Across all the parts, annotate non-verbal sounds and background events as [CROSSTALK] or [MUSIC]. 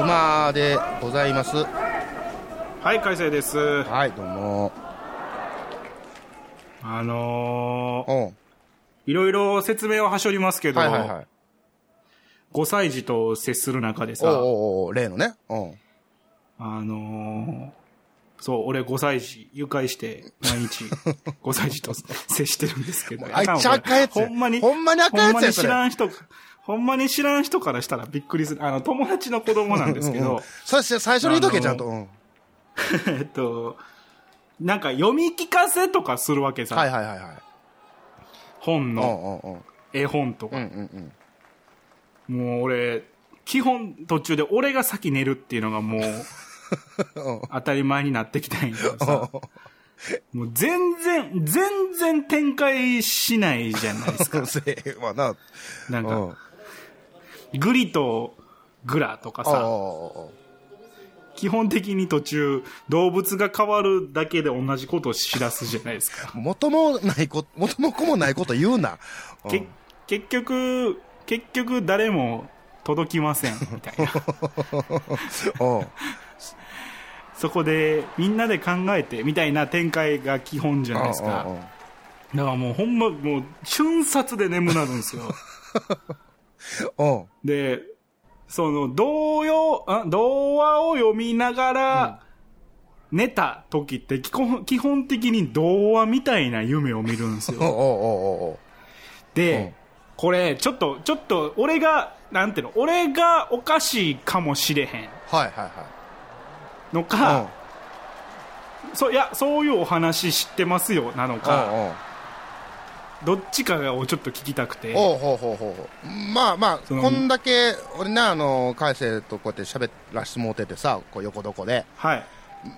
熊でございます。はい、海星です。はい、どうも。あのー、いろいろ説明をはしょりますけど、はいはいはい。5歳児と接する中でさ、おうおうおう例のね。うん。あのー、そう、俺5歳児、誘拐して、毎日、[LAUGHS] 5歳児と接してるんですけど、あいっちゃ赤いやつやほんまに、ほんまに赤いやつやほんまに知らん人、ほんまに知らん人からしたらびっくりする。あの、友達の子供なんですけうんうそして最初に言うとけ、ちゃんと。うん。[LAUGHS] えっと、なんか読み聞かせとかするわけさ、はいはいはいはい。うん本の。絵本とか。もう俺、基本途中で俺が先寝るっていうのがもううん当たり前になってきたんやけどさ、もう全然、全然展開しないじゃないですか。[LAUGHS] せえわな。なんか、うん。グリとグラとかああさ、基本的に途中動物が変わるだけで同じことを知らすじゃないですか。元もないこと、元も子もないこと言うな。うんけ結局、結局誰も届きません、みたいな。[LAUGHS] うん。そこでみんなで考えてみたいな展開が基本じゃないですか。だからもうほんま、もう瞬殺で眠なるんですよ。[LAUGHS] うん。で、その、童謡、あ童話を読みながら、寝た時って基本基本的に童話みたいな夢を見るんですよ。[LAUGHS] で、うんこれ、ちょっと、ちょっと、俺が、なんていうの、俺がおかしいかもしれへんはいはいはい。のか、そう、いや、そういうお話知ってますよ、なのうんか、うんうんどっちかをちょっと聞きたくて。ほうほうほうほうまあまあこんだけ俺なあの海星とこうやって喋らしてもうててさこう横床ではい。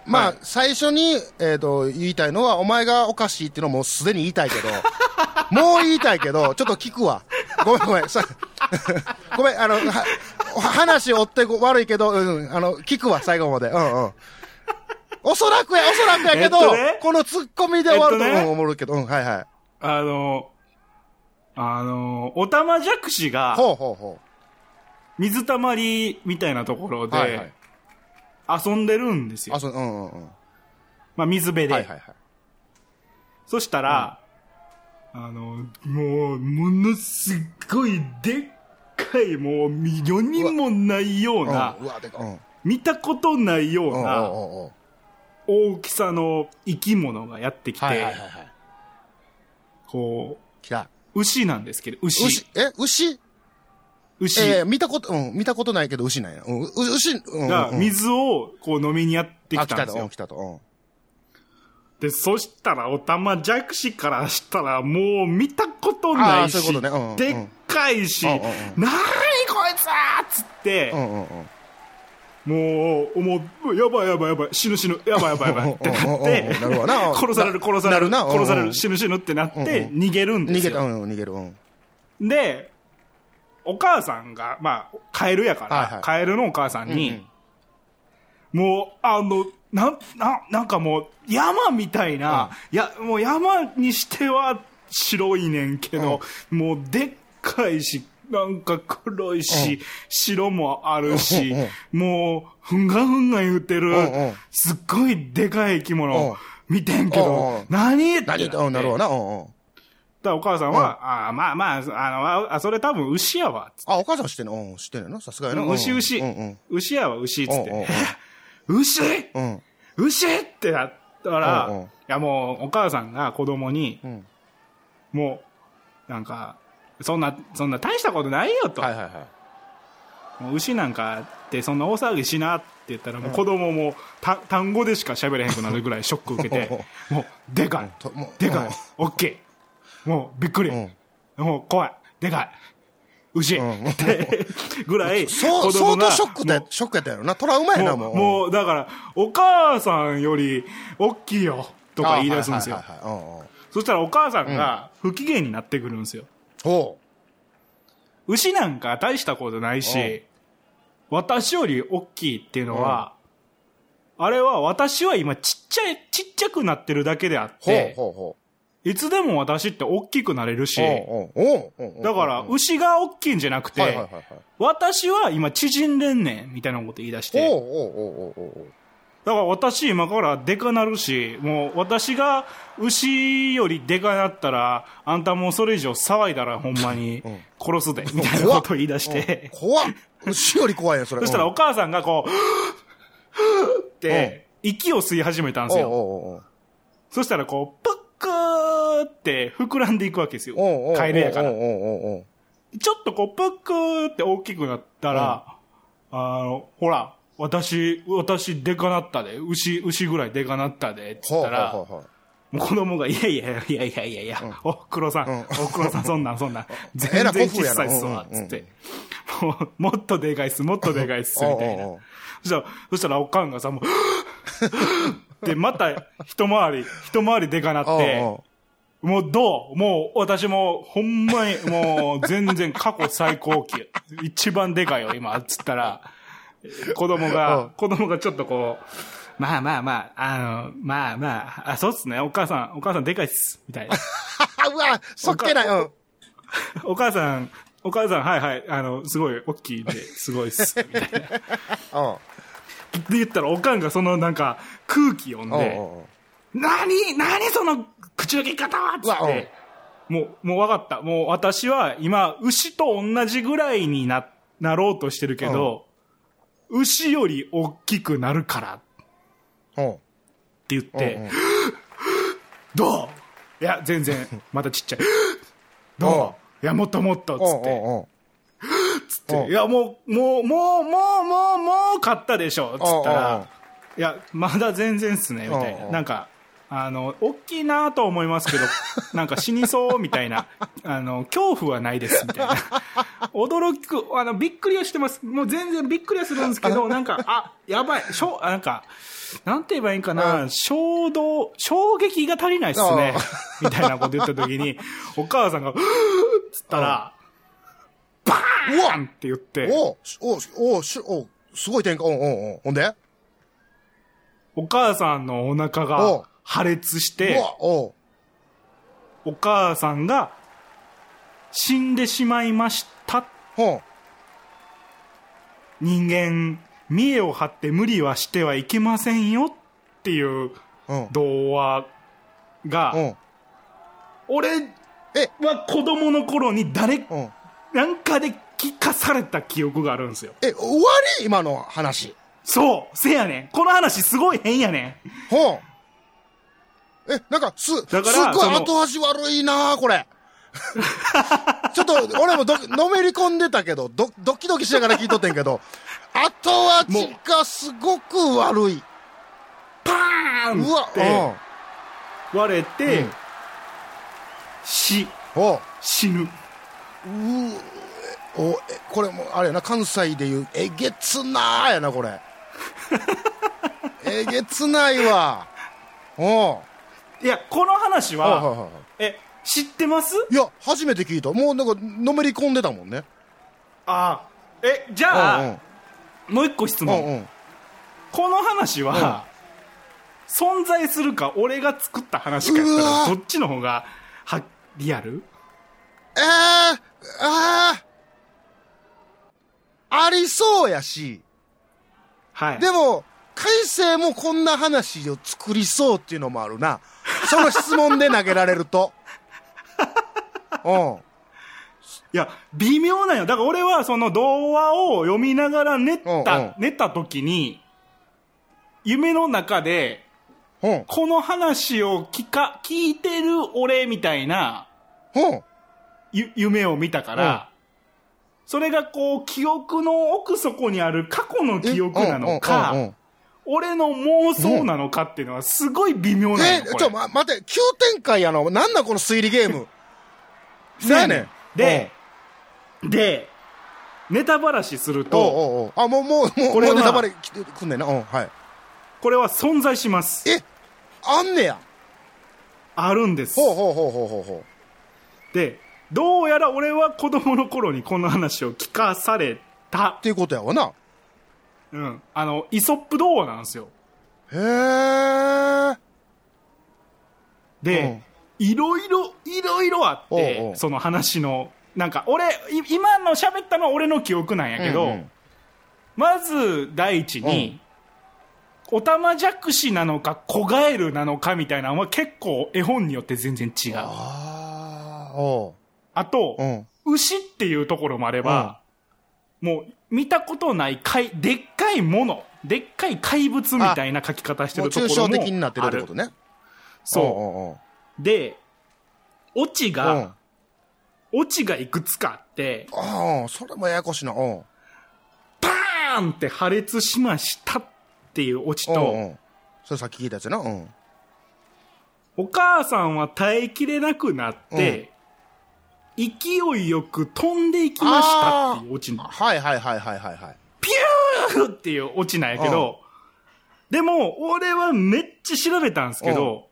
まあ、はい。最初に、えー、と言いたいのはお前がおかしいっていうのもうすでに言いたいけど [LAUGHS] もう言いたいけどちょっと聞くわ。ごめんごめん。さ [LAUGHS] ごめんあのは話追ってこ悪いけど、うん、あの聞くわ最後まで。うんうん。おそらくやおそらくやけど、えっとね？このツッコミで終わるとえっとね？思うけど、うんはいはい。あの、あの、おたまじゃくしが、ほうほうほ水たまりみたいなところうはいはい。で、遊んでるんですよ。ううんうんうん。まあ、水辺で。はいはいはい。そしたら、あの、もう、ものすっごいでっかい、もう、世にもないような、う見たことないようなうんうんうんうん。大きさの生き物がやってきて、こう、牛なんですけど、牛。牛？え？牛？牛えー、見たこと、うん、見たことないけど牛なんや。うん、う牛、うん。がうん、水をこう飲みにやってきたんですよ来。たと。うん。で、そしたら、おたまじゃくしからしたら、もう見たことあないし、ういうことねうんうんでっかいし、うんうんうんなーにこいつはっつってう、んうんうん。もう、もう、やばいやばいやばい、死ぬ死ぬ、やばいやばいやばいってなって殺される殺される、殺される、死ぬ死ぬってなって、うん逃げるんで逃げた、うすよ。ん、逃げる、うん。で、お母さんが、まあ、カエルやから、はいはい。カエルのお母さんに、うんもう、あの、な、な、なんかもう、山みたいな、いや、もう山にしては白いねんけど、もうでっかいし、なんか黒いし、白もあるし、もう、ふんがふんが言うてる、んうん。すっごいでかい生き物、見てんけうんうどん、何って何うん、なるわな、うんうん。だお母さんは、ああまあまあ、あの、あ、それ多分牛やわ、あ、お母さん知ってんの？うん、知ってんのさすがやな。牛牛、うんうん。牛やわ、牛、つって。うんうんうん。牛？うん。牛？ってなったら、うんうん。いやもうお母さんが子供に、うん。もう、なんか、そんな、そんな大したことないよと。はいはいはい。もう牛なんかってそんな大騒ぎしなって言ったら、もう子供もた単語でしか喋れへんくなるぐらいショック受けて、もう、でかい、でかい。うん、オッケー。もう、びっくり。うん。もう、怖い、でかい。牛、うん。っ [LAUGHS] てぐらい、[LAUGHS] 相当ショックで、ショックやったやろな。トラウマやな、もう。もう、だから、お母さんより大きいよ、とか言い出すんですよ。そしたらお母さんが不機嫌になってくるんですよ。ほ牛なんか大したことないし、私より大きいっていうのは、あれは私は今ちっちゃい、ちっちゃくなってるだけであっう。ほうて、ほうほいつでも私って大きくなれるしだから、牛が大きいんじゃなくて私は今縮んでんねん、みたいなこと言い出して、だから私今からでかなるし、もう私が牛よりでかなったら、あんたもうそれ以上騒いだらほんまに殺すで、みたいなことを言い出して、怖っ。牛より怖いね、それ。そしたらうん。お母さんがこう、[GASPS] って、息を吸い始めたんですよ。そしたらこう、プックーって膨らんでいくわけですよ。カエルやから。ちょっとこう、プックーって大きくなったら、あの、ほら、私、私でかなったで、牛、牛ぐらいでかなったで、つったら、ほうほうほう子供が、いやいやいやいやいやいや、お、黒さん、うん。お、黒さん、そんなんそんなん、[LAUGHS] え全ら然小さいっすわ、うんうん。つって。もう、もっとでかいっす、もっとでかいっす、[LAUGHS] みたいな。そしたら、そしたらおかんがさ、もう、[LAUGHS] で、また、一回り、一回りでかなって、もうどう？もう私もほんまにもう全然過去最高級。[LAUGHS] 一番でかいよ今、つったら、子供うんが、子供がちょっとこう、まあまあまあ、あの、まあまあ、あ、そうっすね、お母さん、お母さんでかいっす、みたいな。[LAUGHS] うわ、そっけない。うん。お母さん、お母さん、はいはい、あの、すごい大きいんで、すごいっす、みたいな。[LAUGHS] うん。で言ったら、おかんがそのなんか、空気読んで、おうおう何何その口の切り方は？つって、もう、もう分かった。もう私は今、牛と同じぐらいにな、なろうとしてるけど、牛より大きくなるから。ってうん。言って、うんうん。[GASPS] どう？いや、全然、[LAUGHS] またちっちゃい。[GASPS] どう？いや、もっともっと、つって。おうおうつって。いや、もう、もう、もう、もう、もう、もう、買ったでしょ、つったら、いや、まだ全然っすね、みたいな。なんか、あの、大きいなと思いますけど、[LAUGHS] なんか死にそう、みたいな。あの、恐怖はないです、みたいな。驚く、あの、びっくりはしてます。もう全然びっくりはするんですけど、なんか、あ、やばい、しょ、あなんか、なんて言えばいいんかな、衝動、衝撃が足りないっすね、みたいなこと言った時に、お母さんが、う [LAUGHS] ーっつったら、バーンって言って、おうおうおうしおうすごい展開。おうおうおうほんで？お母さんのお腹が破裂しうて、わ、お母さんが死んでしまいました。ほ人間、見栄を張って無理はしてはいけませんよっていう。童話が、うん。俺えは子供の頃に誰うん。なんかで聞かされた記憶があるんですよ。え、終わり？今の話。そうせやねん。この話すごい変やねん。ほう。え、なんか、す、すっごい後味悪いなこれ。[LAUGHS] ちょっと、俺もど、のめり込んでたけど、ド、ドキドキしながら聞いとってんけど、後味がすごく悪い。パーンうわ、って割れて、うん。死、死ぬ。うーおえこれもあれやな関西でいうえげつなーやなこれ。[LAUGHS] えげつないわ。おういや、この話は、はいはいはいえ、知ってます？いや初めて聞いた。もうなんかのめり込んでたもんね。ああ。え、じゃあ、うんうん。もう一個質問。うんうん。この話は、存在するか、俺が作った話かやったうわ。ら、どっちの方が、は、リアル？えー、あー。ありそうやし。はい。でも海星もこんな話を作りそうっていうのもあるな [LAUGHS] その質問で投げられると。[LAUGHS] うん。いや、微妙なんよ。だから俺はその童話を読みながら寝た、うんうん。寝た時に、夢の中で、うん。この話を聞か、聞いてる俺みたいな、うん。ゆ夢を見たから、それがこう、記憶の奥底にある過去の記憶なのうんうんかうんうん、俺の妄想なのかっていうのはすごい微妙なえのよ。これちょ、ま、待って、急展開やの。なんなんこの推理ゲーム？[LAUGHS] そうやねんんで、でネタばらしするおうとおうおうあ、もう、もう、もう、これはもうネタバレ来んねんな。うん、はい。これは存在しますえあんねや。あるんですほうほうほうほうほうほでどうやら俺は子供の頃にこの話を聞かされたう。っていうことやわな。うん。あのイソップ童話なんですよ。へえ。で、いろいろいろいろあっておうおう。その話のなんか俺い今の喋ったのは俺の記憶なんやけど、うんうん。まず第一に、オタマジャクシなのかコガエルなのかみたいなのは結構絵本によって全然違う。ああ。うん。牛っていうところもあれば、もう見たことない怪でっかいものでっかい怪物みたいな書き方してるところも抽象的になってるってことね。そうでオチうん。が、オチがいくつかあってああ、それもややこしいな。うん。パーンって破裂しましたっていうオチとん。それさっき聞いたやつやな。うん。お母さんは耐えきれなくなって、勢いよく飛んでいきましたっていうオチなはいはいはいはいはいはい。ピューっていうオチなんやけど、でも、俺はめっちゃ調べたんですけど、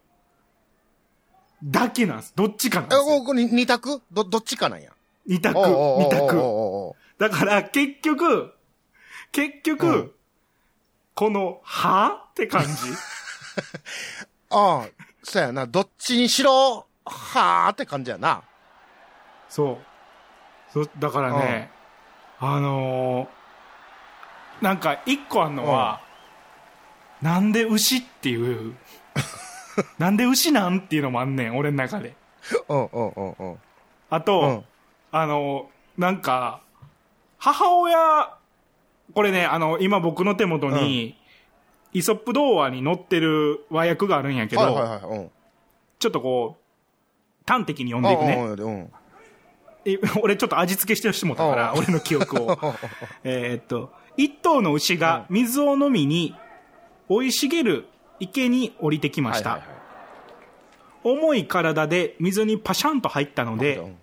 だけなんです。どっちかなんすよ。これ二択？ど、どっちかなんや？二択、二択。だから結局、結局、うんこの、はって感じ [LAUGHS] ああ、そうやな。どっちにしろ、はーって感じやな。そう。そだからね、あのーなんか一個あんのは、なんで牛っていう、[LAUGHS] なんで牛なんっていうのもあんねん、俺の中で。うんうんうんうん。あと、うんあのーなんか、母親、これね、あの、今僕の手元に、イソップ童話に載ってる和訳があるんやけど、はいはいはい。うん。ちょっとこう、端的に読んでいくね。俺ちょっと味付けしてしてもったから、うん俺の記憶を。[LAUGHS] えーっと、一頭の牛が水を飲みに、生い茂る池に降りてきました。重い体で水にパシャンと入ったので、うん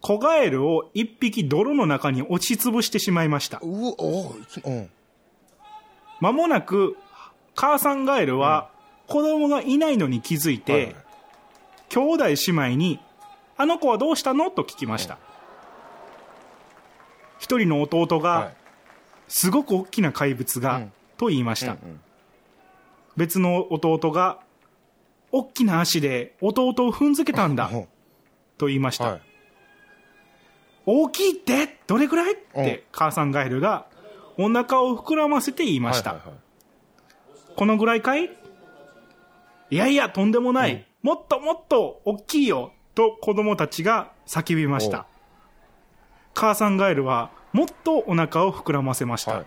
子ガエルを一匹泥の中に押しつぶしてしまいました。うおいきうん。間もなく、母さんガエルは子供がいないのに気づいて、兄弟姉妹に、あの子はどうしたの？と聞きました。一人の弟が、はい。すごく大きな怪物が、うん。と言いました、別の弟が大きな足で弟を踏んづけたんだ、う。んと言いました、はい。大きいって？どれぐらい？っう。んて母さんガエルがお腹を膨らませて言いました、このぐらいかい？いやいやとんでもない、もっともっと大きいよと子供たちが叫びましおた母さんガエルはもっとお腹を膨らませました、はい。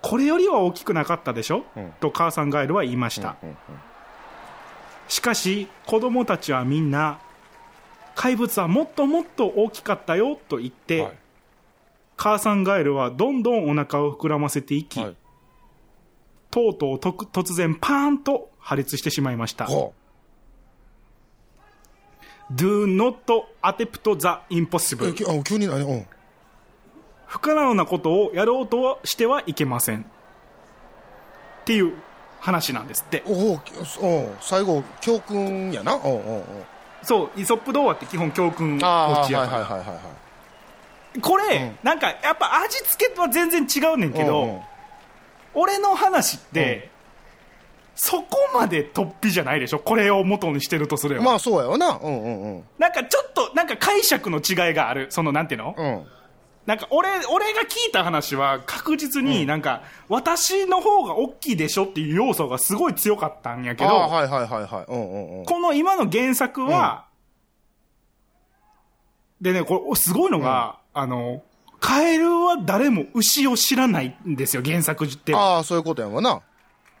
これよりは大きくなかったでしょ、うん。と母さんガエルは言いました、うんうんしかし子供たちはみんな怪物はもっともっと大きかったよと言って、はい。母さんガエルはどんどんお腹を膨らませていき、はい。とうとうとく突然パーンと破裂してしまいました。ほ Do not attempt the impossible. きあ急に何うん。不可能なことをやろうとはしてはいけません。っていう話なんですって。おおお最後教訓やな。おうおうおうそうイソップ童話って基本教訓ああ持ちやから、はいはいはいはいはい。これ、なんかやっぱ味付けは全然違うねんけど、うんうん。俺の話って、そこまで突飛じゃないでしょ？これを元にしてるとすれば、まあそうやわな。うんうんうん。なんかちょっとなんか解釈の違いがある。そのなんていうの、うん。なんか俺俺が聞いた話は確実になんか、私の方が大きいでしょ？っていう要素がすごい強かったんやけど、はいはいはいはい。うんうんうん。この今の原作は、でねこれすごいのが、あのカエルは誰も牛を知らないんですよ原作って。ああそういうことやわな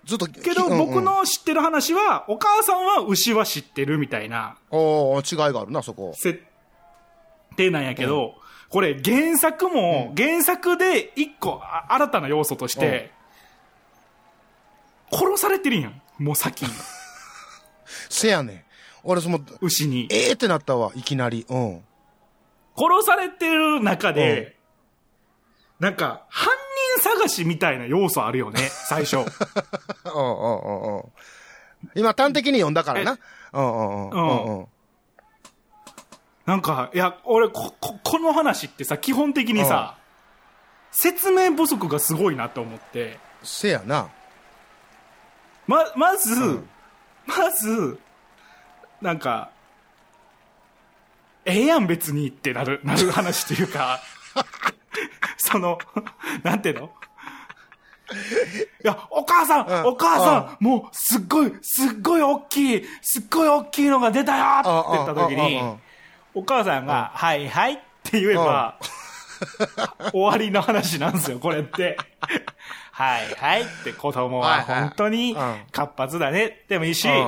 ずっとけど僕の知ってる話はお母さんは牛は知ってるみたいなおお違いがあるなそこ。設定なんやけど、これ原作も、原作で一個あ新たな要素として、殺されてるやん。もう先に。[LAUGHS] せやねん。俺その牛に。ええってなったわいきなり。うん。殺されてる中で、なんか、犯人探しみたいな要素あるよね、[LAUGHS] 最初。うんうんうんうん。今、端的に読んだからな。うんうんうんうんうん。なんか、いや、俺こ、こ、この話ってさ、基本的にさ、説明不足がすごいなと思って、せやな。ま、まず、んまず、なんか、ええやん別にってなる、[LAUGHS] なる話というか、[LAUGHS] [LAUGHS] その、[LAUGHS] なんていうの？[LAUGHS] いや、お母さん、うん。お母さん、もう、すっごい、すっごい大きい、すっごい大きいのが出たよって言った時にうんうんうんうん、お母さんが、はいはいって言えば、終わりの話なんですよ、これって。はいはいって子供は本当にうん。活発だね。でもいいし、うんうん。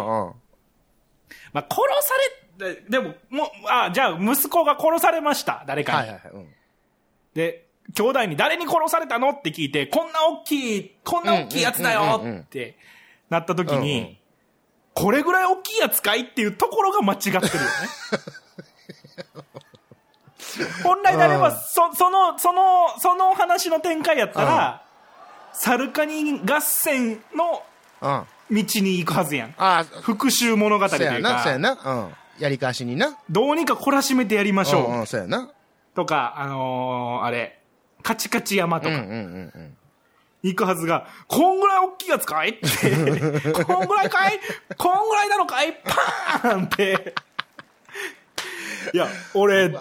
まあ、殺され、ででも、もう、あ、じゃあ息子が殺されました、誰かに。で、兄弟に誰に殺されたの？って聞いて、こんな大きい、こんな大きいやつだよってなった時に、これぐらい大きいやつかいっていうところが間違ってるよね。[LAUGHS] 本来であれば、そその、その、その話の展開やったら、サルカニ合戦の道に行くはずやん。あ、復讐物語というそうやな、そうやか、な。うん。やり返しにな。どうにか懲らしめてやりましょう。うんうん、そうやな。とか、あのーあれ、カチカチ山とか。行くはずが、こんぐらい大きいやつかいって、[LAUGHS] こんぐらいかい？こんぐらいなのかい？パーンって。いや、俺、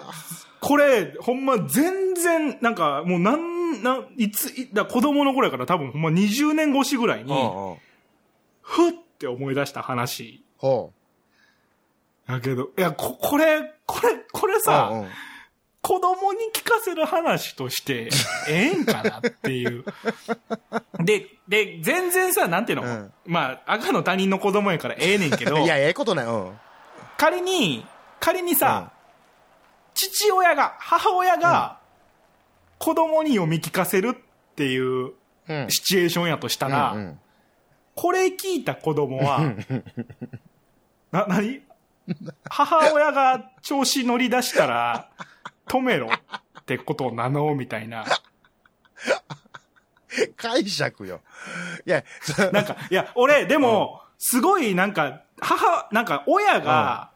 これ、ほんま全然、なんか、もうなん、なん、いつ、いだ子供の頃やから多分ほんま20年越しぐらいに。ふって思い出した話。ほやけど、いや、こ、これ、これ、これう。さ、子供に聞かせる話として、[LAUGHS] ええんかなっていう。で、で、全然さ、なんていうの、うんまあ、赤の他人の子供やからええねんけど [LAUGHS] い、や、ええことない。うん。仮に、仮にさ、父親が、母親が、子供に読み聞かせるっていううん。シチュエーションやとしたら、うんうんこれ聞いた子供は、[LAUGHS] な、なに母親が調子乗り出したら、止めろってことを名乗うみたいな。解釈よ。いや、そなんか、いや、俺、でも、すごい、なんか、母、なんか、親が、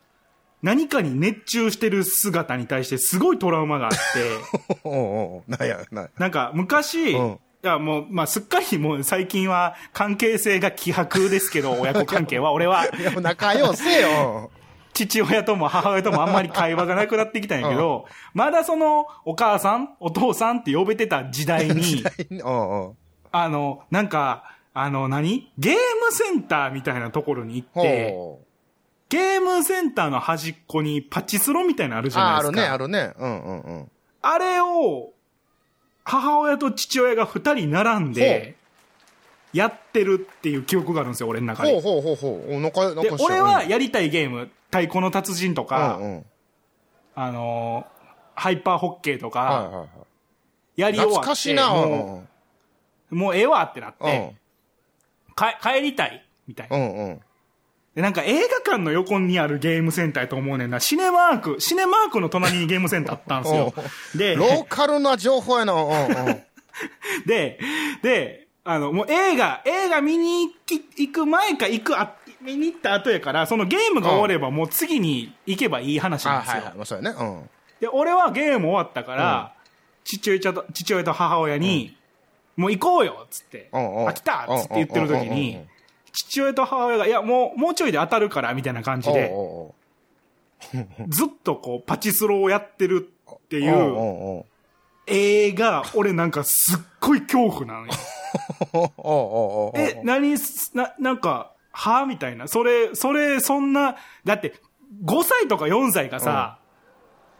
何かに熱中してる姿に対してすごいトラウマがあって、[LAUGHS] おうおうなんや、ななんか、昔、うん。いや、もう、まあ、すっかりもう最近は関係性が希薄ですけど、親子関係は、俺は、[LAUGHS] いや、もう仲良せよ。父親とも母親ともあんまり会話がなくなってきたんやけど、まだその、お母さん、お父さんって呼べてた時代に。あの、なんか、あの何、ゲームセンターみたいなところに行って。ゲームセンターの端っこにパチスロみたいなのあるじゃあ、ないですか。あるね、あるね。うんうんうん。あれを、母親と父親が二人並んで、やってるっていう記憶があるんですよ、俺の中で。ほうほうほうほう。お仲で仲、俺はやりたいゲーム、太鼓の達人とか、うんうん。あのーハイパーホッケーとか、はいはいはい。やり終わって、懐かしいな。もう、もうええわってなっうんて、か帰りたい、みたいな。うんうん。で、なんか映画館の横にあるゲームセンターやと思うねんな。シネマーク、シネマークの隣にゲームセンターあったんですよ。で、ローカルな情報やな。[LAUGHS] で、で、あの、もう映画、映画見に行き行く前か行くあ、見に行った後やから、そのゲームが終わればもう次に行けばいい話なんですよ。あはいはい。まあそうやね。うん。で、俺はゲーム終わったから、父親と、父親と母親に、もう行こうよっつって、うんうんあ、来たっつって言ってる時うんうんうんにうん、父親と母親が、いや、もう、もうちょいで当たるから、みたいな感じで、[LAUGHS] [LAUGHS] ずっとこう、パチスロをやってるっていおう映画、俺なんかすっごい恐怖なのよ。[LAUGHS] え、何す、な、なんか、はみたいな。それ、それ、そんな、だって、5歳とか4歳がさ、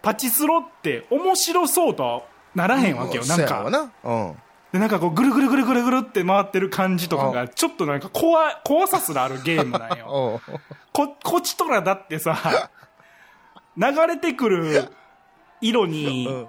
パチスロって面白そうとならへんわけよ。なんか、そうん。で、なんかこう、ぐるぐるぐるぐるぐるって回ってる感じとかが、ちょっとなんか怖い、怖さすらあるゲームなんよ。[LAUGHS] こ、こっちとらだってさ、流れてくる色に、うん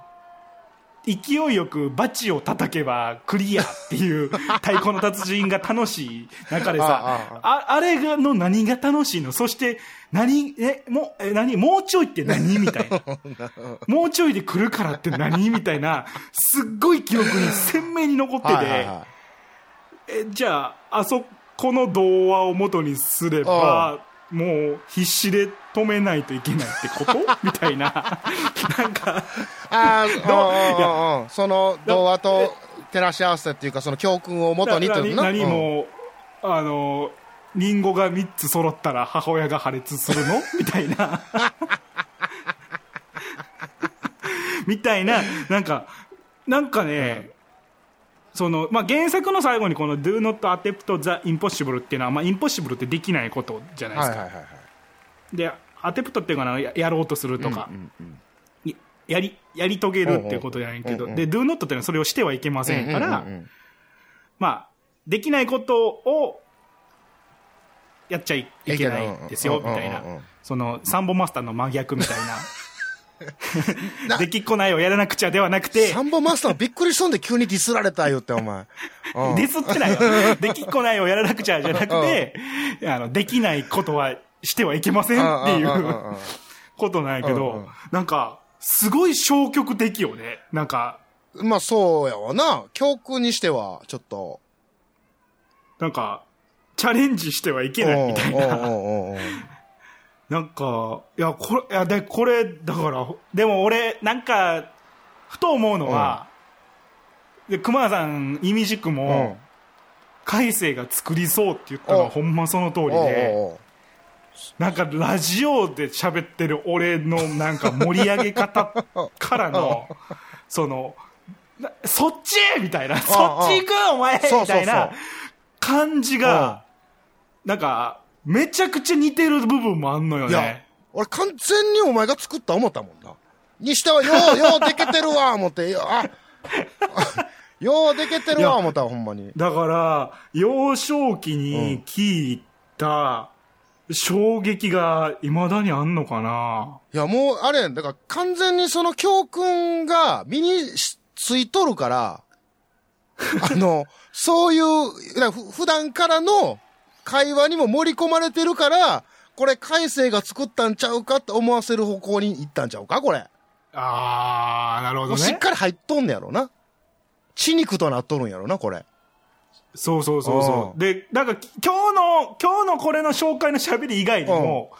勢いよくバチを叩けばクリアっていう [LAUGHS] 太鼓の達人が楽しい中でさ、ああれがの何が楽しいの？そして、何、え、もう、え、何？もうちょいって何？みたいな。[LAUGHS] もうちょいで来るからって何？みたいな、すっごい記憶に鮮明に残ってて、え、じゃあ、あそこの童話を元にすれば、もう必死で止めないといけないってこと？[LAUGHS] みたいな。なんか、ああ、その童話と照らし合わせっていうか、その教訓を元にっていう。何何も、あの、リンゴが3つ揃ったら母親が破裂するの？[LAUGHS] みたいな。みたいな、なんか、なんかね、その、まあ、原作の最後にこの Do not attempt the impossible っていうのは、まあ、インポッシブルってできないことじゃないですか。で、アテプトっていうかな、ややろうとするとか、いやり、やり遂げるっていうことじゃないけど、で、do not っていうのはそれをしてはいけませんから、まあ、できないことを、やっちゃいいけないですよ、みたいな。その、サンボマスターの真逆みたいな。[LAUGHS] な。できっこないをやらなくちゃではなくて。サ、ンボマスターびっくりしとんで急にディスられたよって、お前。[LAUGHS] うん。ディスってないよ。できっこないをやらなくちゃじゃなくて、あの、できないことはしてはいけませんっていうことなんやけど、なんか、すごい消極的よね。なんか、まあそうやわな。教訓にしては、ちょっと。なんか、チャレンジしてはいけないみたいな。[LAUGHS] なんか、いや、これ、いや、で、これ、だから、でも俺、なんか、ふと思うのは、で、熊田さん、意味軸うん。も、海星が作りそうって言ったのおはほんまその通りで、なんかラジオで喋ってる俺のなんか盛り上げ方からの、[LAUGHS] その、なそっち？みたいな、そっち行く？お前？みたいな。感じが、なんか、めちゃくちゃ似てる部分もあんのよいやね。、俺完全にお前が作った思ったもんな。にしては、よう、[LAUGHS] ようでけてるわ、思って、あ、あ [LAUGHS] ようでけてるわ、思ったわ、ほんまに。だから、幼少期に聞いた衝撃が未だにあんのかな？いや、もう、あれだから完全にその教訓が身にしついとるから、[LAUGHS] あの、そういう、普段からの会話にも盛り込まれてるから、これ、海星が作ったんちゃうかって思わせる方向に行ったんちゃうか？これ。あー、なるほどね。もうしっかり入っとんねやろな。血肉となっとるんやろな、これ。そうそうそうそうう。んで、なんか、今日の、今日のこれの紹介の喋り以外にも、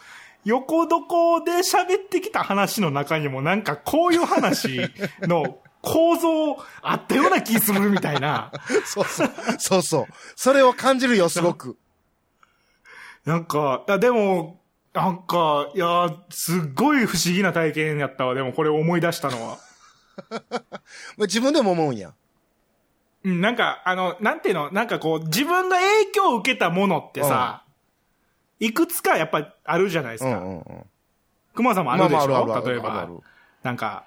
横床で喋ってきた話の中にも、なんかこういう話の構造あったような気するみたいな。[LAUGHS] そうそう。そうそう。それを感じるよ、すごく。なんか、いやでも、なんか、いや、すっごい不思議な体験やったわ。でもこれ思い出したのは。[LAUGHS] 自分でも思うんや。うん、なんか、あの、なんていうの、なんかこう、自分が影響を受けたものってさ、いくつかやっぱあるじゃないですか。うんうんうん。熊さんもあるでしょ、まあまあ例えば。なんか、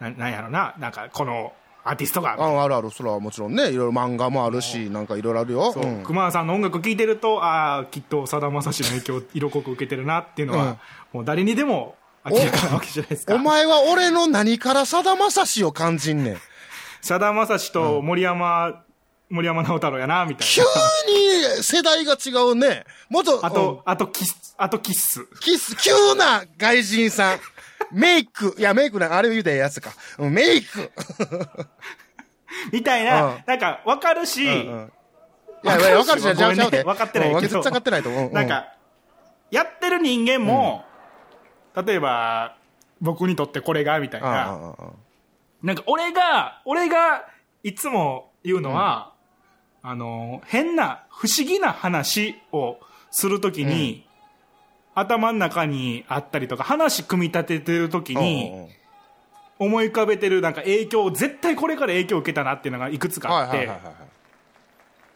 ななんやろな、なんかこのアーティストが、ああるある、それはもちろんね、いろいろ漫画もあるし、なんかいろいろあるよ。そう、ん。熊さんの音楽聴いてると、ああ、きっとさだまさしの影響を色濃く受けてるなっていうのは、もう誰にでも明らかなわけじゃないですか。お前は俺の何からさだまさしを感じんねん。さだまさしと森山、森山直太朗やな、みたい急な。に世代が違うね。もっと、あと、うんあとキス、あとキッス。キス、急な外人さん。[LAUGHS] メイク、いや、メイクな、あれ言うたやつか。うんメイク。[LAUGHS] みたいな、うんなんかわかるし、うんうんいや、いやわかるじゃん、じゃごめんねあちゃうで。分かってないけどうん絶対分かってないと思う。うなん、か、やってる人間も、例えば、僕にとってこれが、みたいうんうんな。うんうんなんか、俺が、俺が、いつも言うのは、あの、変な、不思議な話をするときに、頭の中にあったりとか、話組み立ててるときに、うん思い浮かべてるなんか影響、絶対これから影響を受けたなっていうのがいくつかあって。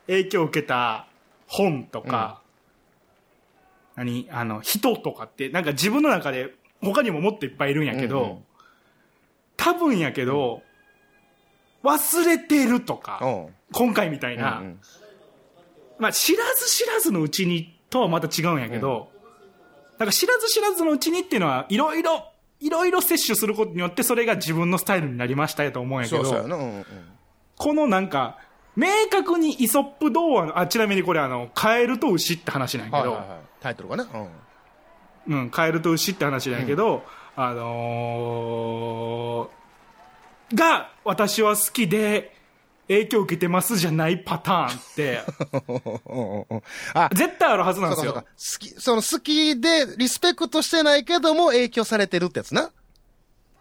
影響を受けた本とか、何？あの、人とかって、なんか自分の中で他にももっといっぱいいるんやけど、多分やけど、忘れてるとか、うん今回みたいな、うんうんまあ知らず知らずのうちにとはまた違うんやけど、なんか知らず知らずのうちにっていうのは、いろいろ、いろいろ摂取することによってそれが自分のスタイルになりましたよと思うんやけど、そうそうやな。うんうん。このなんか、明確にイソップ童話の、あ、ちなみにこれあの、カエルと牛って話なんやけど、はいはいはい。タイトルがね。うん。うん、カエルと牛って話なんやけど、あのーが、私は好きで、影響を受けてますじゃないパターンって、うんうんうんあ、絶対あるはずなんですよ。好き、その好きで、リスペクトしてないけども影響されてるってやつな。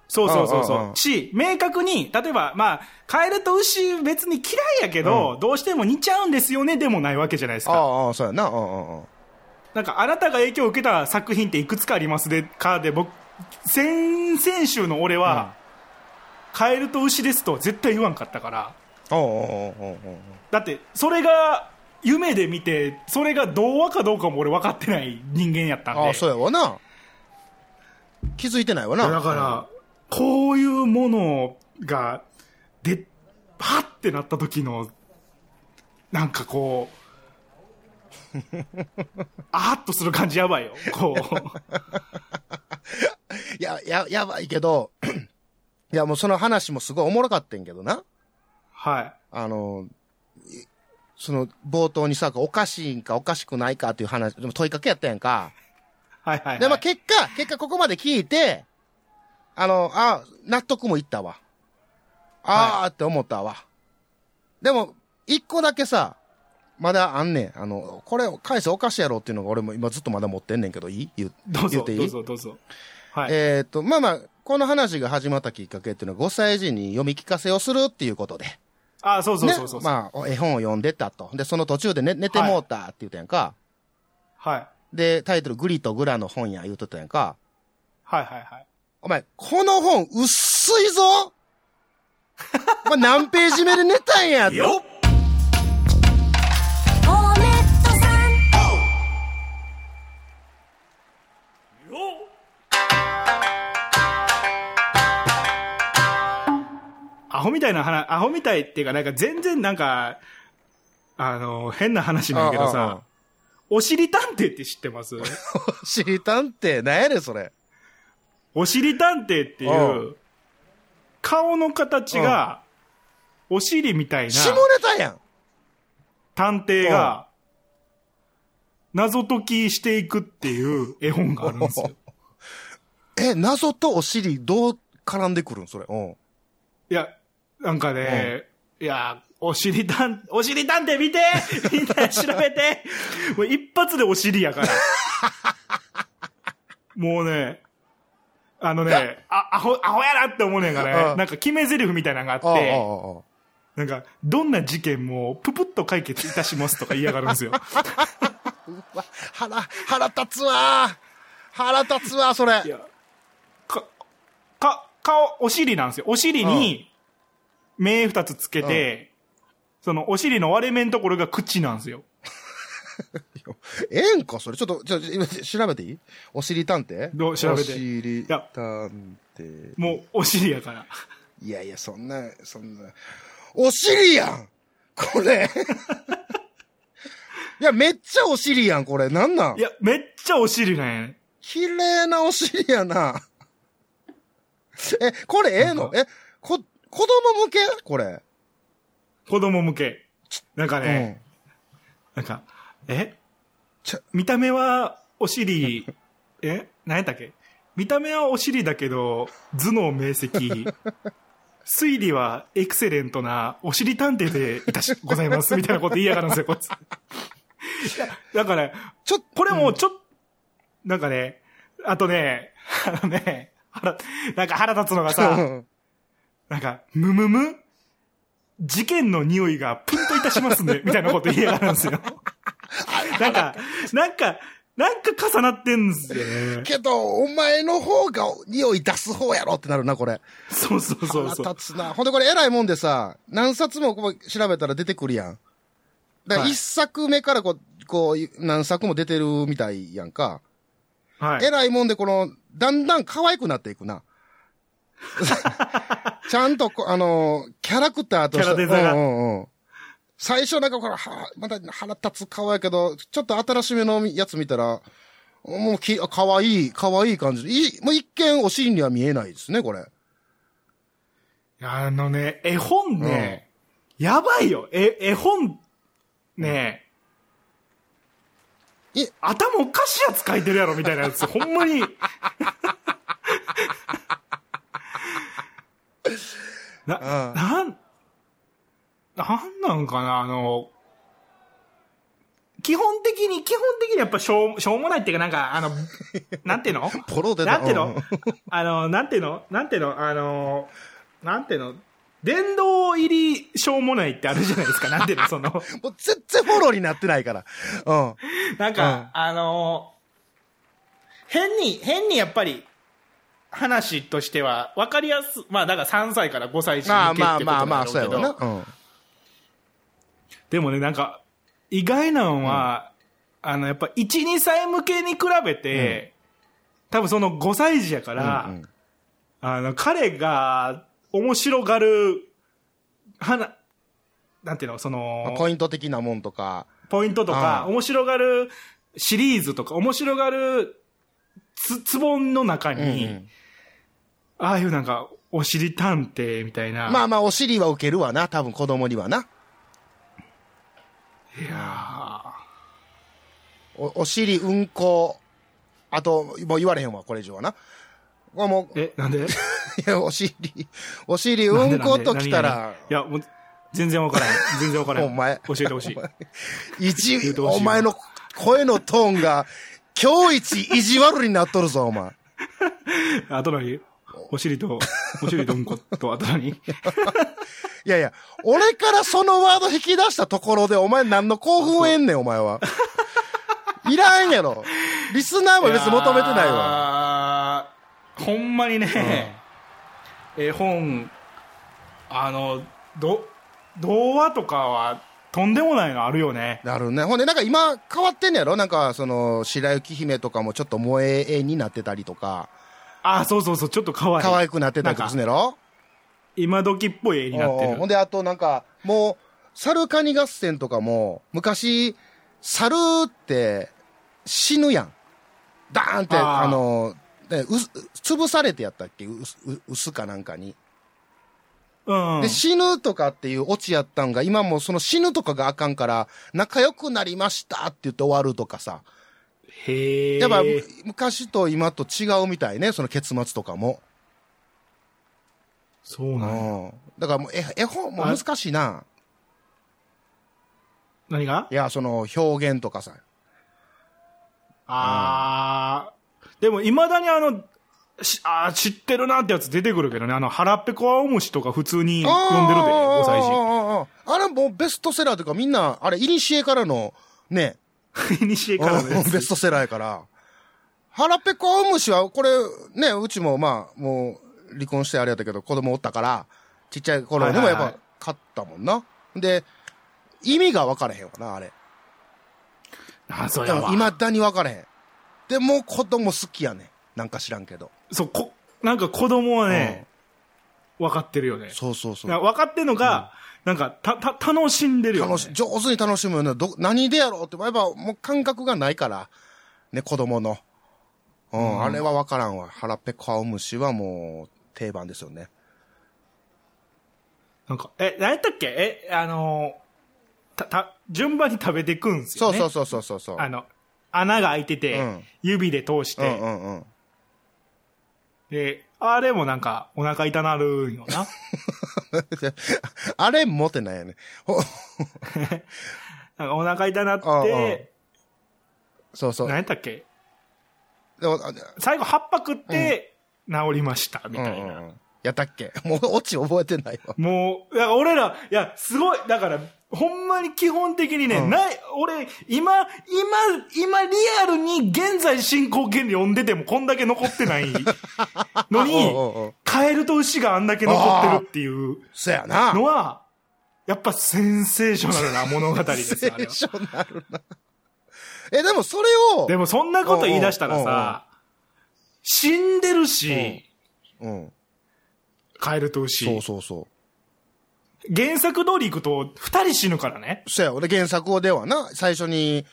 そうそうそうそう。うんうんうんし、明確に、例えば、まあ、カエルと牛別に嫌いやけど、どうしても似ちゃうんですよねでもないわけじゃないですか。ああ、そうやな。うんうんうん。なんか、あなたが影響を受けた作品っていくつかありますでかで、僕、先々週の俺は、カエルと牛ですとは絶対言わんかったから、だって、それが、夢で見て、それが童話かどうかも俺分かってない人間やったんで。ああ、そうやわな。気づいてないわな。だから、こういうものが、で、パッてなった時の、なんかこう、[LAUGHS] あーっとする感じやばいよ。こう。[LAUGHS] いや、や、やばいけど、いや、もうその話もすごいおもろかってんけどな。はい。あの、いその、冒頭にさ、おかしいんかおかしくないかっていう話、でも問いかけやったやんか。はいはい、はい。で、まあ、結果、結果ここまで聞いて、あの、あ納得もいったわ。あーって思ったわ。でも、一個だけさ、まだあんねん。あの、これ、返せおかしいやろっていうのが俺も今ずっとまだ持ってんねんけど、いい？言うどうぞ、言っていい？どうぞ、どうぞ。はい。えーっと、まあまあ、この話が始まったきっかけっていうのは5歳児に読み聞かせをするっていうことで。あ、そうそうそうそう。ね、まあ、絵本を読んでたと。で、その途中で寝寝てもうたって言ったやんか。はい。で、タイトル、グリとグラの本や言うとったやんか。はいはいはい。お前、この本、薄いぞお前、何ページ目で寝たんやと。よっアホみたいな話、アホみたいっていうか、なんか全然なんか、あの、変な話なんやけどさ、おしり探偵って知ってます？知りたんって、なんやねん、それ。おしり探偵っていう、顔の形が、お尻みたいな下ネタやん。探偵が、謎解きしていくっていう絵本があるんですよ。[LAUGHS] え、謎とお尻、どう絡んでくるんそれ？うん。いや、なんかね、いや、お尻探、お尻探偵見て [LAUGHS] みんな調べてもう一発でお尻やから。[LAUGHS] もうね、あのね、あ、アホ、アホやなって思うねんがね、うんなんか決め台詞みたいなのがあって。なんか、どんな事件もププッと解決いたしますとか言いやがるんですよ。う [LAUGHS] わ腹、腹立つわ腹立つわそれか、か、顔、お尻なんですよ。お尻に、目二つつけて、そのお尻の割れ目のところが口なんですよ。[LAUGHS] ええんかそれ。ちょっと、ちょ、今調べていい？お尻探偵？どう？調べてお尻いや探偵。もう、お尻やから。いやいや、そんな、そんな。お尻やんこれ。[LAUGHS] いや、めっちゃお尻やん、これ。なんなん？いや、めっちゃお尻なんやね。綺麗なお尻やな。え、これええの？え、こ、子供向け？これ。子供向け。なんかうね、ん。なんか、え？ちょ見た目はお尻、[LAUGHS] え？何やったっけ？見た目はお尻だけど、頭脳明晰。[LAUGHS] 推理はエクセレントなお尻探偵でいたし、ございます。みたいなこと言いやがるんですよ、こいつ。[LAUGHS] だから、ちょっと、これもちょっと、なんかね、あとね、あのね、腹、なんか腹立つのがさ、なんか、むむむ事件の匂いがプンといたしますね、[LAUGHS] みたいなこと言いやがるんですよ。[LAUGHS] なんか、なんか、なんか重なってんですよね。けど、お前の方が匂い出す方やろってなるな、これ。そうそうそうそう。腹立つな。ほんでこれ偉いもんでさ、何冊もこう調べたら出てくるやん。だからはい一作目からこう、こう、何作も出てるみたいやんか。はい。偉いもんでこの、だんだん可愛くなっていくな。[LAUGHS] ちゃんとこ、あの、キャラクターとして。キャラデザがうんうんうん。最初なんかこれ、は、まだ腹立つ顔やけど、ちょっと新しめのやつ見たら、もうき、かわいい、かわいい感じで。いもう一見お尻には見えないですね、これ。あのね、絵本ね、やばいよ。え、絵本、ね、い頭おかしいやつ書いてるやろ、みたいなやつ。ほんまに。[LAUGHS] [LAUGHS] な、うん。なん、なんなんかな、あの、基本的に、基本的にやっぱしょう、しょうもないっていうか、なんか、あの、[LAUGHS] なんていうの？ポロ出た。なんていうの？うん。[LAUGHS] あの、なんていうの？なんていうの？あの、なんていうの？殿堂入りしょうもないってあるじゃないですか。なんていうの？その、もう全然フォローになってないから。うん。なんか、あの、変に、変にやっぱり、話としては分かりやす、まあだから3歳から5歳児まあ向けってことまあまあまあ、なんだろうけそうやろな。ど、うん。でもね、なんか、意外なのは、あの、やっぱ1、2歳向けに比べて、多分その5歳児やから、うんうんあの、彼が面白がる、はな、なんていうの、その、ポイント的なもんとか。ポイントとか、ああ面白がるシリーズとか、面白がるつ、つぼんの中うんに、うんああいうなんか、お尻探偵みたいな。まあまあ、お尻は受けるわな。多分子供にはな。いやおお尻、うんこ。あと、もう言われへんわ、これ以上はな。これもう、ーえ、なんで？[LAUGHS] いや、お尻、お尻、うんこときたら、いや、もう、全然わからへん。全然わからへん。お前教えてほしい。一お前の声のトーンが、今日一意地悪になっとるぞ、お前。あと何お尻と、お尻とうんこと、あと何？[LAUGHS] いやいや、俺からそのワード引き出したところで、お前何の興奮を得んねん、お前は。いらんやろ。リスナーも別に求めてないわ。わ。ほんまにね、絵本、あの、ど、童話とかは、とんでもないのあるよね。なるね。ほんで、なんか今変わってんねやろ？なんか、その、白雪姫とかもちょっと萌え絵になってたりとか、あ、そうそうそう、ちょっと可愛い。可愛くなってたりとかすんねやろ？今時っぽい絵になってる。ほんで、あとなんか、もう、猿カニ合戦とかも、昔、猿って死ぬやん。ダーンって、あの、潰されてやったっけ？う薄かなんかに。うんうんで、。死ぬとかっていうオチやったんが、今もうその死ぬとかがあかんから、仲良くなりましたって言って終わるとかさ。へえ。やっぱ、昔と今と違うみたいね、その結末とかも。そうなんやうん。だからもう、絵絵本も難しいな。何が？いや、その表現とかさ。あー。でも、未だにあの、しあー知ってるなってやつ出てくるけどね。あの、腹ペコ青虫とか普通に読んでるで、5歳児。あああれもうベストセラーというかみんな、あれ、イニシエからの、ね、[LAUGHS] イニシエからのやつベストセラーやから。腹ペコ青虫は、これ、ね、うちもまあ、もう、離婚してあれやったけど、子供おったから、ちっちゃい頃にもやっぱ、買ったもんな。で、意味が分からへんわな、あれ。あ、そうやわ。いまだに分からへん。でも子供好きやねん。なんか知らんけど。そう、こ、なんか子供はね、分かってるよね。そうそうそう。分かってんのが、なんか、た、た、楽しんでるよね。楽し、上手に楽しむよね。ど、何でやろうって、やっぱもう感覚がないから、ね、子供の。うん、あれは分からんわ。腹ペコ青虫はもう、定番ですよね。なんか、え、何やったっけ？え、あのー、た、た、順番に食べていくんですよね。そうそうそうそうそうそう。あの、穴が開いてて、うん指で通して、うんうんうん。で、あれもなんか、お腹痛なるんよな。[LAUGHS] あれ持ってないよね。ほ [LAUGHS] なんかお腹痛なって、そうそう。何やったっけ？最後、葉っぱ食って、治りました、みうんたいな。やったっけ？[LAUGHS] もう、オチ覚えてないわ。もう、だから俺ら、いや、すごい、だから、ほんまに基本的にね、うんない、俺、今、今、今リアルに現在進行形で読んでてもこんだけ残ってない [LAUGHS] のにおうおうおう、カエルと牛があんだけ残ってるっていうそやな。のは、やっぱセンセーショナルな物語ですセよ、あれはーショナルな。え、でもそれを、でもそんなこと言い出したらさ、死んでるし、うん。カエルと牛。そうそうそう。原作通り行くと、二人死ぬからね。そや、で原作ではな、最初に、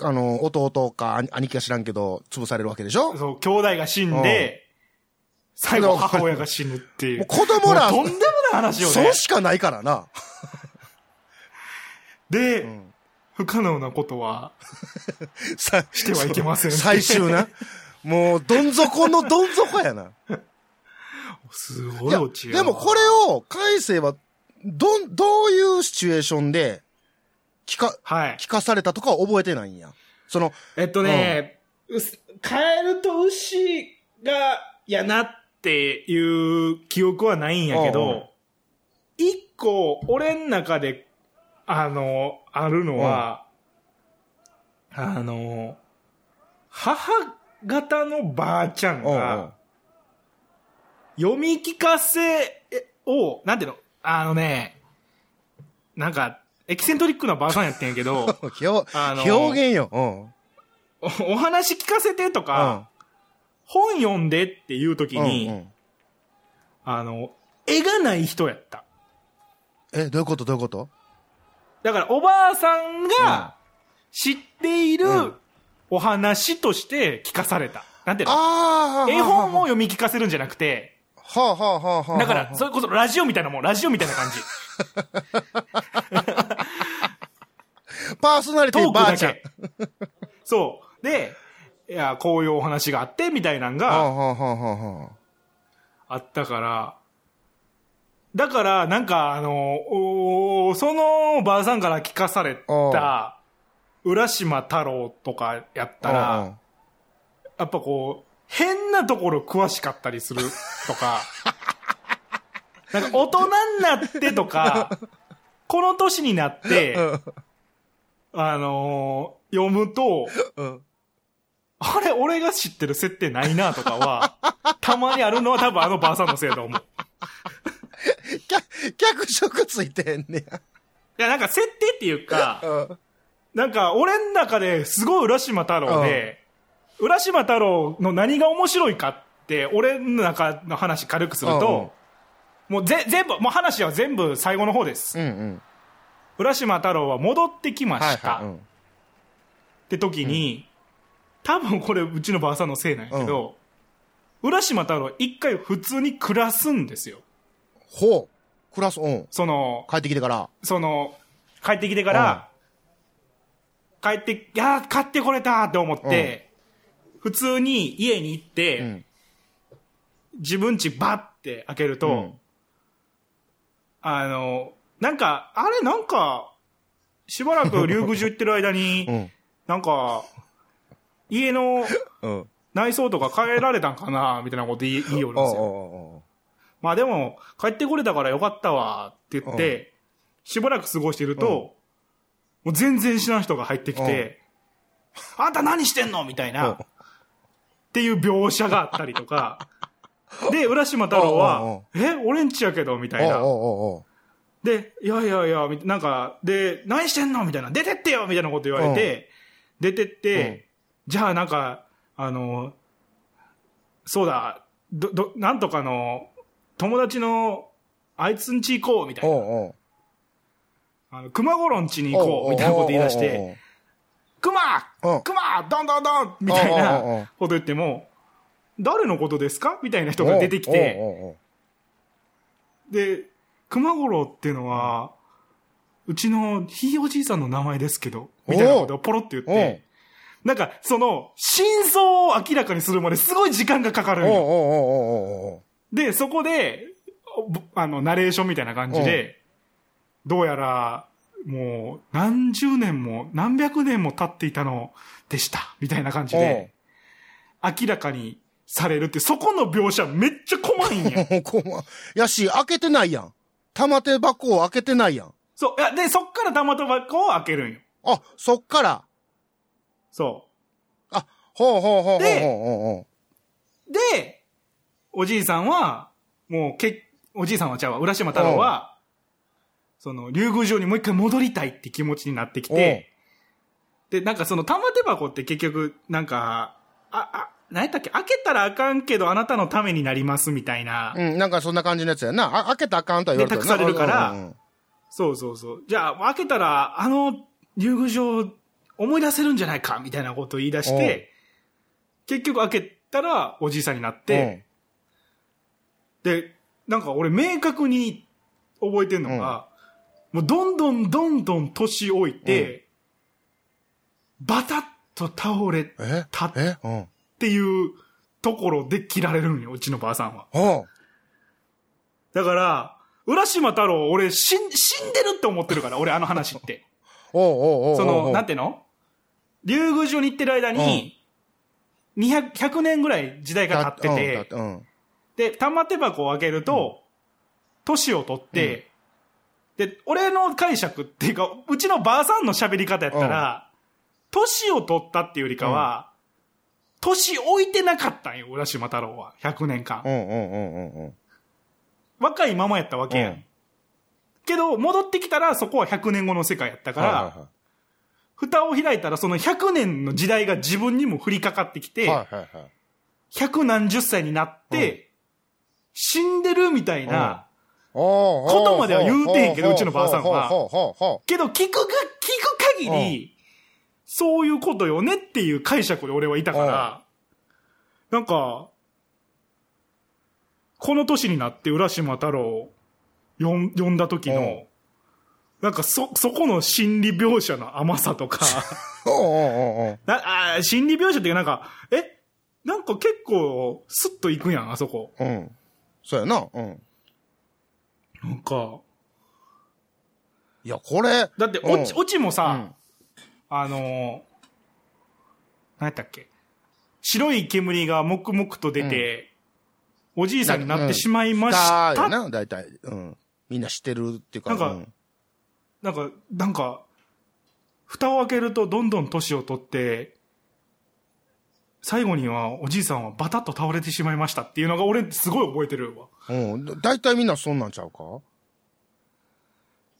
あの、弟か兄兄貴か知らんけど、潰されるわけでしょ？そう、兄弟が死んで、最後母親が死ぬっていう。もう子供らとんでもない話よねそう。しかないからな。[LAUGHS] で、ん不可能なことはさしてはいけません。最終な。もう、どん底のどん底やな。[LAUGHS] すごいオチやでもこれを、海星は、どん、どういうシチュエーションで、聞か、はい。聞かされたとかは覚えてないんや。その、えっとね、うすカエルと牛が、やなっていう記憶はないんやけど、一個、俺ん中で、あの、あるのは、あの、母方のばあちゃんが、読み聞かせを、なんていうの？あのね、なんか、エキセントリックなばあさんやってんやけど、[LAUGHS] 表、あのー表現よ。うん。おお話聞かせてとか、本読んでっていう時うん。に、うんうんあの、絵がない人やった。え、どういうことどういうこと？だからおばあさんが知っていうるんお話として聞かされた。なんていうの？絵本を読み聞かせるんじゃなくて、はあはあはあはあ。だから、それこそラジオみたいなもん、ラジオみたいな感じ。[LAUGHS] パーソナリティばあちゃん。け。[LAUGHS] そう。で、いや、こういうお話があって、みたいなんがはあったから、だから、なんか、あの、おそのばあさんから聞かされた、浦島太郎とかやったあ。ら、やっぱこう、変なところ詳しかったりするとか、[LAUGHS] なんか大人になってとか、この年になって、あのー読むと、うんうん。あれ、俺が知ってる設定ないなとかは、[LAUGHS] たまにあるのは多分あのばあさんのせいだと思う。脚脚色ついてんねや。いや、なんか設定っていうか、うんなんか俺の中ですごい浦島太郎で、浦島太郎の何が面白いかって、俺の中の話軽くすると、もうぜ全部、もう話は全部最後の方です。うんうん。浦島太郎は戻ってきました。はいはい。うんって時に、多分これうちのばあさんのせいなんやけど、浦島太郎一回普通に暮らすんですよ。ほう。クラス、うん。その、帰ってきてから。その、帰ってきてから、帰って、いやー、買ってこれたって思って、普通に家に行って、うん。自分家バッて開けると、うんあの、なんか、あれなんか、しばらく竜宮寺行ってる間に、[LAUGHS] うん。なんか、家のうん。内装とか変えられたんかなみたいなこと言い言いよるんですよ。おまあでも、帰ってこれたからよかったわって言って、しばらく過ごしてると、もう全然知らん人が入ってきて、あんた何してんのみたいな、うんっていう描写があったりとか、[LAUGHS] で、浦島太郎おうおうおは、え、俺んちやけどみたいな。おうおうおうで、いやいやいや、みなんか、で、何してんの？みたいな、出てってよ！みたいなこと言われて、出てって、じゃあなんか、あの、そうだ、ど、ど、なんとかの、友達の、あいつんち行こう！みたいな。おうおう。あの、熊五郎んちに行こう！みたいなこと言い出して、熊うん。熊どんどんどんみたいなこと言っても、誰のことですか？みたいな人が出てきて、で、熊五郎っていうのは、うちのひいおじいさんの名前ですけど、みたいなことをポロって言って、なんか、その、真相を明らかにするまですごい時間がかかるで、そこで、ぼあの、ナレーションみたいな感じで、どうやら、もう、何十年も、何百年も経っていたのでした、みたいな感じで、明らかにされるって、そこの描写めっちゃ怖いんや。おうこまやし、開けてないやん。玉手箱を開けてないやん。そう、いや、で、そっから玉手箱を開けるんよ。あ、そっから。そあ、ほうほうほうほうほうでほう。で、おじいさんは、もう、け、おじいさんはちゃうわ、浦島太郎は、その、竜宮城にもう一回戻りたいって気持ちになってきて、で、なんかその玉手箱って結局、なんか、あ、あ、何やったっけ？開けたらあかんけどあなたのためになりますみたいな。う。うん、なんかそんな感じのやつやな。あ開けたらあかんとは言われてで託されるからうんうんうんそうそうそう。じゃあ、開けたら、あの、竜宮城思い出せるんじゃないかみたいなことを言い出して、結局開けたらおじいさんになって、で、なんか俺明確に覚えてんのが、もうどんどんどんどん年老いて、バタッと倒れたっ。ていうところで切られるんよ、うちのばあさんは。だから、浦島太郎、俺死ん死んでるって思ってるから、俺あの話って。[LAUGHS] おうおうおうその、なんていうの？竜宮城に行ってる間に、200、100年ぐらい時代が経ってて、うん。で、玉手箱を開けると、年を取って、で、俺の解釈っていうか、うちのばあさんの喋り方やったら、年を取ったっていうよりかは、年置いてなかったんよ、浦島太郎は。100年間う。んうんうんうんうん。若いままやったわけやん。うんけど、戻ってきたらそこは100年後の世界やったから、蓋を開いたらその100年の時代が自分にも降りかかってきて。百何十歳になって、死んでるみたいな、ことまでは言うてへんけどうちのばあさんはけど聞くが、聞く限り、そういうことよねっていう解釈で俺はいたから、なんか、この年になって浦島太郎を呼んだ時うんの、なんかそ、そこの心理描写の甘さとか、あー心理描写っていうかなんか、えなんか結構スッといくやん、あそこ。うん。そうやな。うん。なんか、いや、これ。だって、うんオチ、オチもさ、うんあのー、何やったっけ白い煙が黙々と出て、おじいさんになってしまいました。よな、大体。うん。みんな知ってるっていうか。なんかうんなんか、なんか、蓋を開けるとどんどん年を取って、最後にはおじいさんはバタッと倒れてしまいましたっていうのが俺すごい覚えてるわ。うん。大体みんなそんなんちゃうか？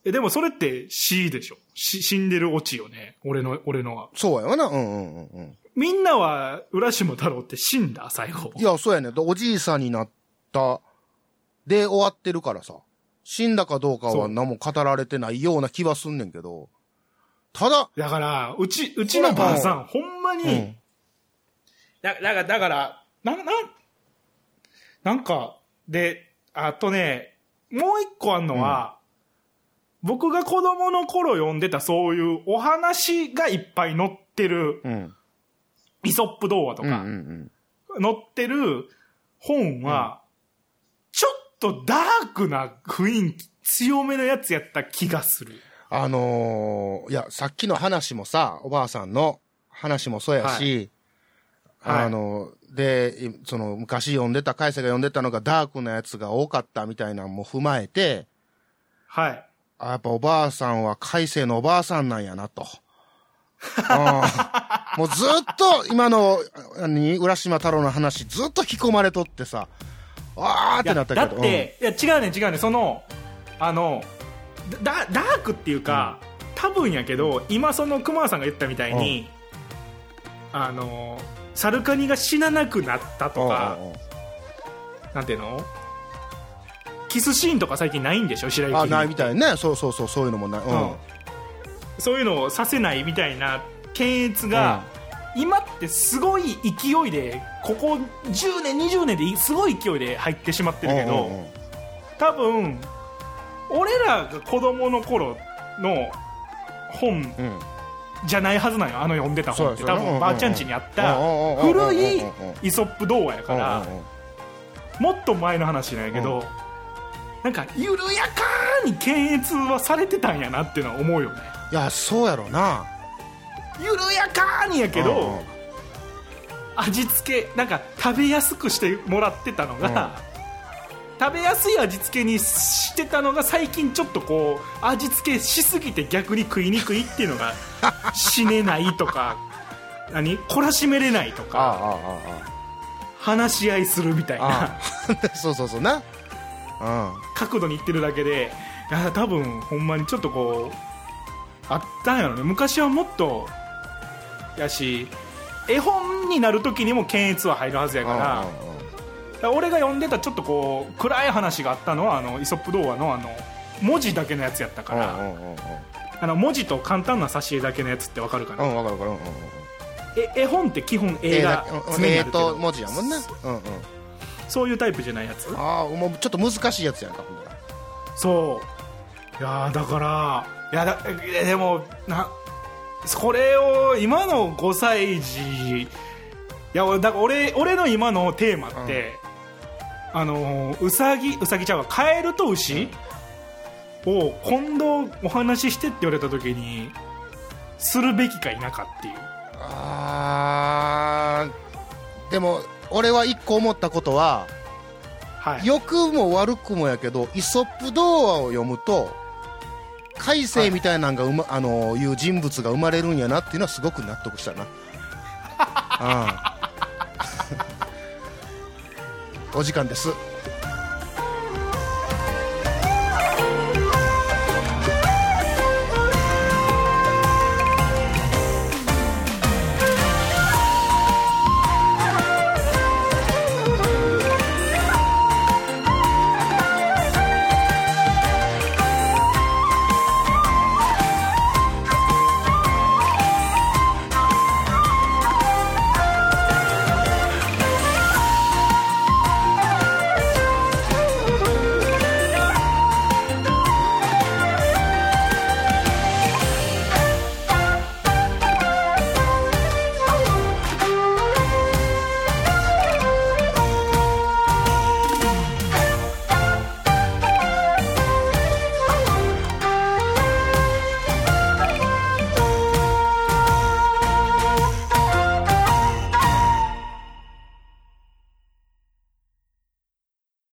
え、でもそれって死でしょ？し死んでるオチよね。俺の、俺のは。そうやわな。うんうんうんうん。みんなは浦島太郎って死んだ？最後。いや、そうやね。でおじいさんになった。で終わってるからさ。死んだかどうかは何も語られてないような気はすんねんけど。ただ、だから、うち、うちのばあさん、ほんまに、うん。だだから、だから、な、な、なんか、で、あとね、もう一個あんのは、僕が子供の頃読んでたそういうお話がいっぱい載ってる、うん。イソップ童話とうんうか、ん。載ってる本は、ちょっとダークな雰囲気、強めのやつやった気がする。あのーいや、さっきの話もさ、おばあさんの話もそうやし、はい。あの、で、いその、昔読んでた、海星が読んでたのがダークなやつが多かったみたいなのも踏まえて、はい。あやっぱおばあさんは海星のおばあさんなんやなと。[LAUGHS] うんもうずっと今の、何、浦島太郎の話ずっと引き込まれとってさ、あーってなったけど。だって、いや違うねん違うねんそのあのダダークっていうか、多分やけど今その熊田さんが言ったみたいに、あのサルカニが死ななくなったうん、とか、うんうんうん。なんていうの？キスシーンとか最近ないんでしょ？白雪あ、姫ないみたいね。そうそうそう、そういうのもない。うん。うん。そういうのをさせないみたいな検閲が、今ってすごい勢いでここ10年20年ですごい勢いで入ってしまってるけど、うんうんうん。多分俺らが子供の頃の本うんじゃないはずなんよあの読んでた本って。多分ばあちゃん家にあった古いイソップ童話やからもっと前の話なんやけどなんか緩やかに検閲はされてたんやなっていうのは思うよね。いや、そうやろな。緩やかにやけどん味付けなんか食べやすくしてもらってたのが、食べやすい味付けにしてたのが最近ちょっとこう味付けしすぎて逆に食いにくいっていうのが死ねないとか [LAUGHS] 何？懲らしめれないとあか話し合いするみたい。な。[LAUGHS] そうそうそうな。うん。角度にいってるだけでいや多分ほんまにちょっとこうあったんやろね昔はもっとやし絵本になる時にも検閲は入るはずやから、だから俺が読んでたちょっとこう暗い話があったのはあのイソップ童話のあの文字だけのやつやったから、うんうんうんうんあの文字と簡単な挿絵だけのやつってわかるかな、うんわかるわかるうんうんうんえ絵本って基本映画うん常に絵あると文字やもんねうんうんそういうタイプじゃないやつ？ああもうちょっと難しいやつやんかほんなら。そう。いやーだからいやだえでもなこれを今の5歳児いや俺だから俺俺の今のテーマって、あのーうさぎうさぎちゃうわカエルと牛を今度お話ししてって言われた時にするべきか否かっていう。あーでも俺は一個思ったことははい。良くも悪くもやけどイソップ童話を読むと海星みたいなんがうま、あのいう人物が生まれるんやなっていうのはすごく納得したな。[LAUGHS] うんお時間です。